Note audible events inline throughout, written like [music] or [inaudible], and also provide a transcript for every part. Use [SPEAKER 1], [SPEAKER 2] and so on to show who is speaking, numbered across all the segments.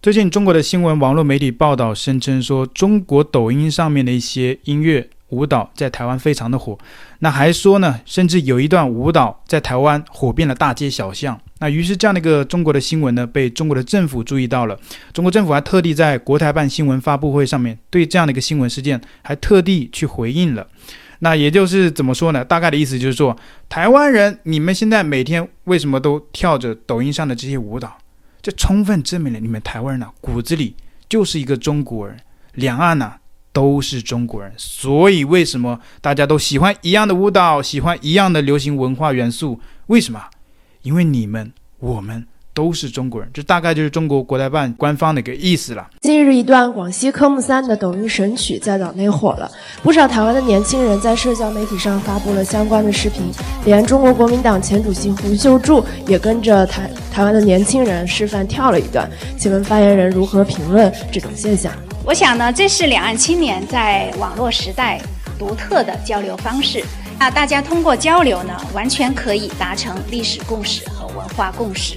[SPEAKER 1] 最近中国的新闻网络媒体报道声称说，中国抖音上面的一些音乐舞蹈在台湾非常的火。那还说呢，甚至有一段舞蹈在台湾火遍了大街小巷。那于是这样的一个中国的新闻呢，被中国的政府注意到了。中国政府还特地在国台办新闻发布会上面对这样的一个新闻事件还特地去回应了。那也就是怎么说呢？大概的意思就是说，台湾人，你们现在每天为什么都跳着抖音上的这些舞蹈？这充分证明了你们台湾人呢，骨子里就是一个中国人，两岸呢都是中国人。所以为什么大家都喜欢一样的舞蹈，喜欢一样的流行文化元素？为什么？因为你们我们。都是中国人，这大概就是中国国台办官方的一个意思了。
[SPEAKER 2] 近日，一段广西科目三的抖音神曲在岛内火了，不少台湾的年轻人在社交媒体上发布了相关的视频，连中国国民党前主席胡秀柱也跟着台台湾的年轻人示范跳了一段。请问发言人如何评论这种现象？
[SPEAKER 3] 我想呢，这是两岸青年在网络时代独特的交流方式。那大家通过交流呢，完全可以达成历史共识和文化共识。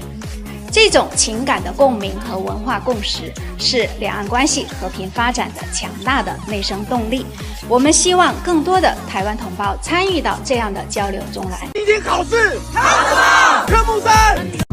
[SPEAKER 3] 这种情感的共鸣和文化共识，是两岸关系和平发展的强大的内生动力。我们希望更多的台湾同胞参与到这样的交流中来。
[SPEAKER 4] 今天考试考什么？科目三。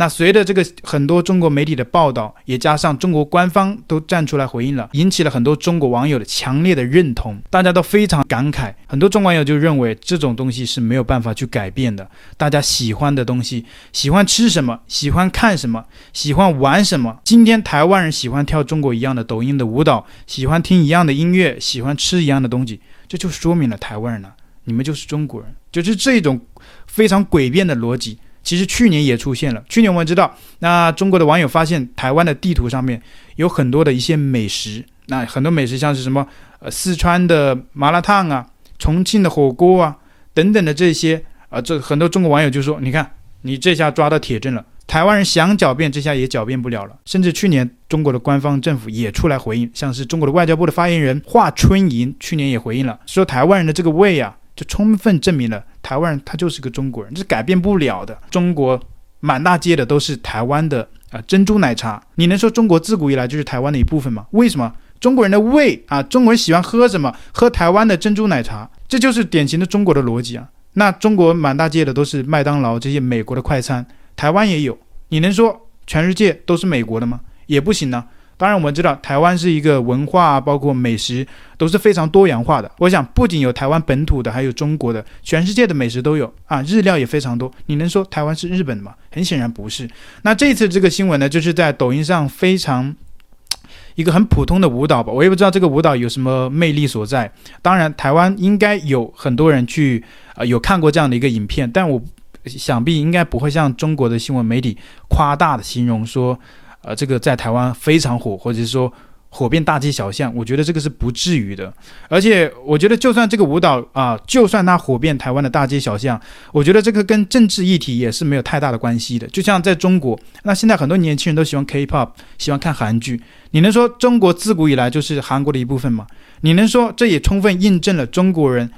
[SPEAKER 1] 那随着这个很多中国媒体的报道，也加上中国官方都站出来回应了，引起了很多中国网友的强烈的认同，大家都非常感慨。很多中国网友就认为这种东西是没有办法去改变的，大家喜欢的东西，喜欢吃什么，喜欢看什么，喜欢玩什么。今天台湾人喜欢跳中国一样的抖音的舞蹈，喜欢听一样的音乐，喜欢吃一样的东西，这就说明了台湾人呢，你们就是中国人，就是这种非常诡辩的逻辑。其实去年也出现了。去年我们知道，那中国的网友发现台湾的地图上面有很多的一些美食，那很多美食像是什么，呃，四川的麻辣烫啊，重庆的火锅啊，等等的这些，啊、呃，这很多中国网友就说，你看，你这下抓到铁证了，台湾人想狡辩，这下也狡辩不了了。甚至去年中国的官方政府也出来回应，像是中国的外交部的发言人华春莹去年也回应了，说台湾人的这个胃啊。就充分证明了台湾人他就是个中国人，这是改变不了的。中国满大街的都是台湾的啊珍珠奶茶，你能说中国自古以来就是台湾的一部分吗？为什么中国人的胃啊，中国人喜欢喝什么？喝台湾的珍珠奶茶，这就是典型的中国的逻辑啊。那中国满大街的都是麦当劳这些美国的快餐，台湾也有，你能说全世界都是美国的吗？也不行呢。当然，我们知道台湾是一个文化，包括美食都是非常多元化的。我想，不仅有台湾本土的，还有中国的，全世界的美食都有啊。日料也非常多。你能说台湾是日本的吗？很显然不是。那这次这个新闻呢，就是在抖音上非常 [tsk] 一个很普通的舞蹈吧。我也不知道这个舞蹈有什么魅力所在。当然，台湾应该有很多人去啊、有看过这样的一个影片，但我想必应该不会像中国的新闻媒体夸大的形容说。呃，这个在台湾非常火，或者是说火遍大街小巷，我觉得这个是不至于的。而且，我觉得就算这个舞蹈啊，就算它火遍台湾的大街小巷，我觉得这个跟政治议题也是没有太大的关系的。就像在中国，那现在很多年轻人都喜欢 K-pop，喜欢看韩剧。你能说中国自古以来就是韩国的一部分吗？你能说这也充分印证了中国人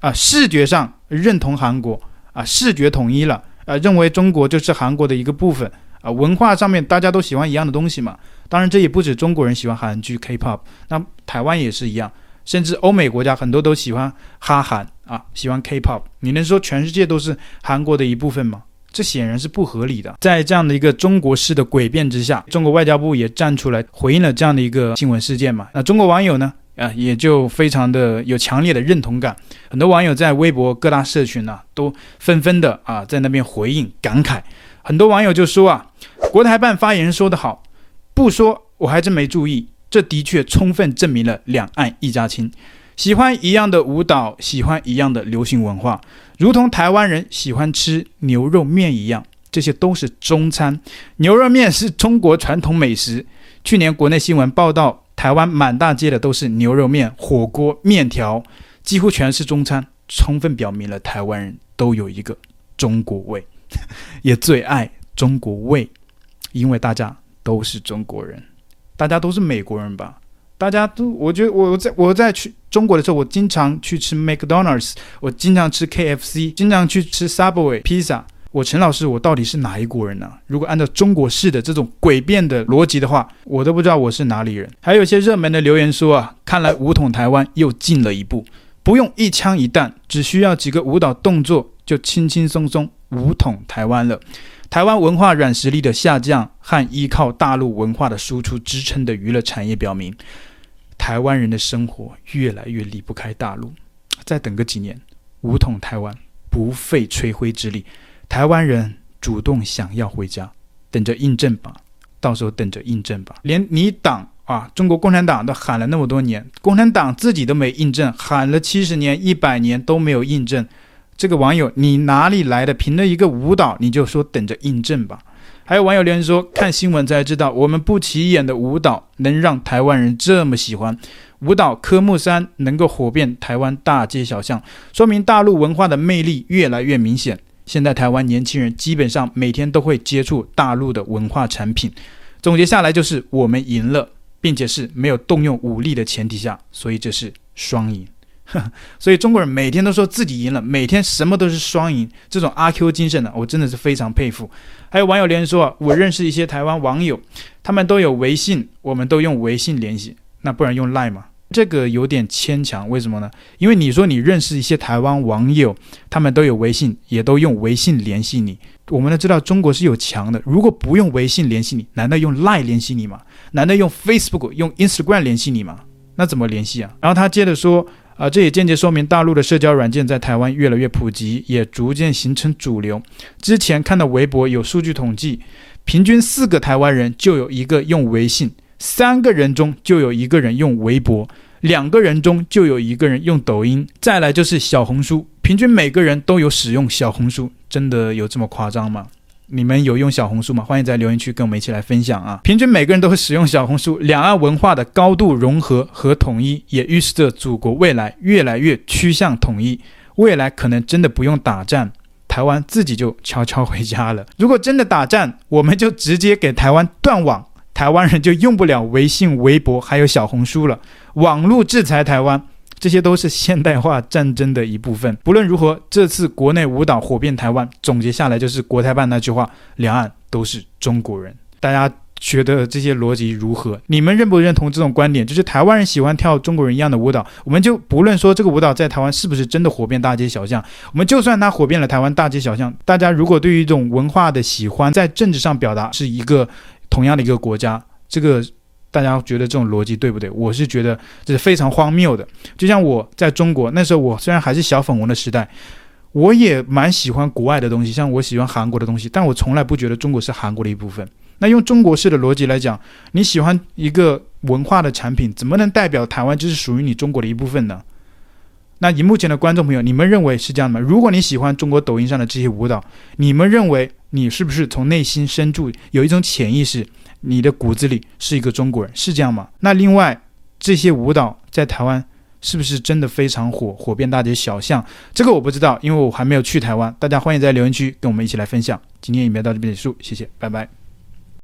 [SPEAKER 1] 啊视觉上认同韩国啊视觉统一了，啊，认为中国就是韩国的一个部分。啊，文化上面大家都喜欢一样的东西嘛。当然，这也不止中国人喜欢韩剧、K-pop，那台湾也是一样，甚至欧美国家很多都喜欢哈韩啊，喜欢 K-pop。你能说全世界都是韩国的一部分吗？这显然是不合理的。在这样的一个中国式的诡辩之下，中国外交部也站出来回应了这样的一个新闻事件嘛。那中国网友呢，啊，也就非常的有强烈的认同感。很多网友在微博各大社群呢、都纷纷的啊在那边回应感慨。很多网友就说啊，国台办发言人说得好，不说我还真没注意。这的确充分证明了两岸一家亲，喜欢一样的舞蹈，喜欢一样的流行文化，如同台湾人喜欢吃牛肉面一样，这些都是中餐。牛肉面是中国传统美食。去年国内新闻报道，台湾满大街的都是牛肉面、火锅、面条，几乎全是中餐。充分表明了台湾人都有一个中国胃，[laughs] 也最爱中国味，因为大家都是中国人，大家都是美国人吧？大家都，我觉得我在我在去中国的时候，我经常去吃 McDonald's，我经常吃 KFC，经常去吃 Subway 披萨。我陈老师，我到底是哪一国人呢？如果按照中国式的这种诡辩的逻辑的话，我都不知道我是哪里人。还有一些热门的留言说啊，看来武统台湾又进了一步，不用一枪一弹，只需要几个舞蹈动作，就轻轻松松武统台湾了。台湾文化软实力的下降和依靠大陆文化的输出支撑的娱乐产业表明，台湾人的生活越来越离不开大陆。再等个几年，武统台湾不费吹灰之力。台湾人主动想要回家，等着印证吧，到时候等着印证吧。连你党啊，中国共产党都喊了那么多年，共产党自己都没印证，喊了七十年、一百年都没有印证。这个网友，你哪里来的？凭了一个舞蹈，你就说等着印证吧？还有网友留言说，看新闻才知道，我们不起眼的舞蹈能让台湾人这么喜欢。舞蹈科目三能够火遍台湾大街小巷，说明大陆文化的魅力越来越明显。现在台湾年轻人基本上每天都会接触大陆的文化产品，总结下来就是我们赢了，并且是没有动用武力的前提下，所以这是双赢。[laughs] 所以中国人每天都说自己赢了，每天什么都是双赢，这种阿 Q 精神呢，我真的是非常佩服。还有网友留言说，我认识一些台湾网友，他们都有微信，我们都用微信联系，那不然用 Line 吗？这个有点牵强，为什么呢？因为你说你认识一些台湾网友，他们都有微信，也都用微信联系你。我们都知道中国是有墙的，如果不用微信联系你，难道用 Line 联系你吗？难道用 Facebook、用 Instagram 联系你吗？那怎么联系啊？然后他接着说，啊、这也间接说明大陆的社交软件在台湾越来越普及，也逐渐形成主流。之前看到微博有数据统计，平均四个台湾人就有一个用微信。三个人中就有一个人用微博，两个人中就有一个人用抖音，再来就是小红书，平均每个人都有使用小红书，真的有这么夸张吗？你们有用小红书吗？欢迎在留言区跟我们一起来分享啊！平均每个人都会使用小红书，两岸文化的高度融合和统一，也预示着祖国未来越来越趋向统一，未来可能真的不用打仗，台湾自己就悄悄回家了。如果真的打仗，我们就直接给台湾断网。台湾人就用不了微信、微博，还有小红书了。网络制裁台湾，这些都是现代化战争的一部分。不论如何，这次国内舞蹈火遍台湾，总结下来就是国台办那句话：两岸都是中国人。大家觉得这些逻辑如何？你们认不认同这种观点？就是台湾人喜欢跳中国人一样的舞蹈，我们就不论说这个舞蹈在台湾是不是真的火遍大街小巷，我们就算它火遍了台湾大街小巷，大家如果对于一种文化的喜欢，在政治上表达是一个。同样的一个国家，这个大家觉得这种逻辑对不对？我是觉得这是非常荒谬的。就像我在中国那时候，我虽然还是小粉红的时代，我也蛮喜欢国外的东西，像我喜欢韩国的东西，但我从来不觉得中国是韩国的一部分。那用中国式的逻辑来讲，你喜欢一个文化的产品，怎么能代表台湾就是属于你中国的一部分呢？那以目前的观众朋友，你们认为是这样的吗？如果你喜欢中国抖音上的这些舞蹈，你们认为？你是不是从内心深处有一种潜意识，你的骨子里是一个中国人，是这样吗？那另外这些舞蹈在台湾是不是真的非常火，火遍大街小巷？这个我不知道，因为我还没有去台湾。大家欢迎在留言区跟我们一起来分享。今天影片到这边结束，谢谢，拜拜。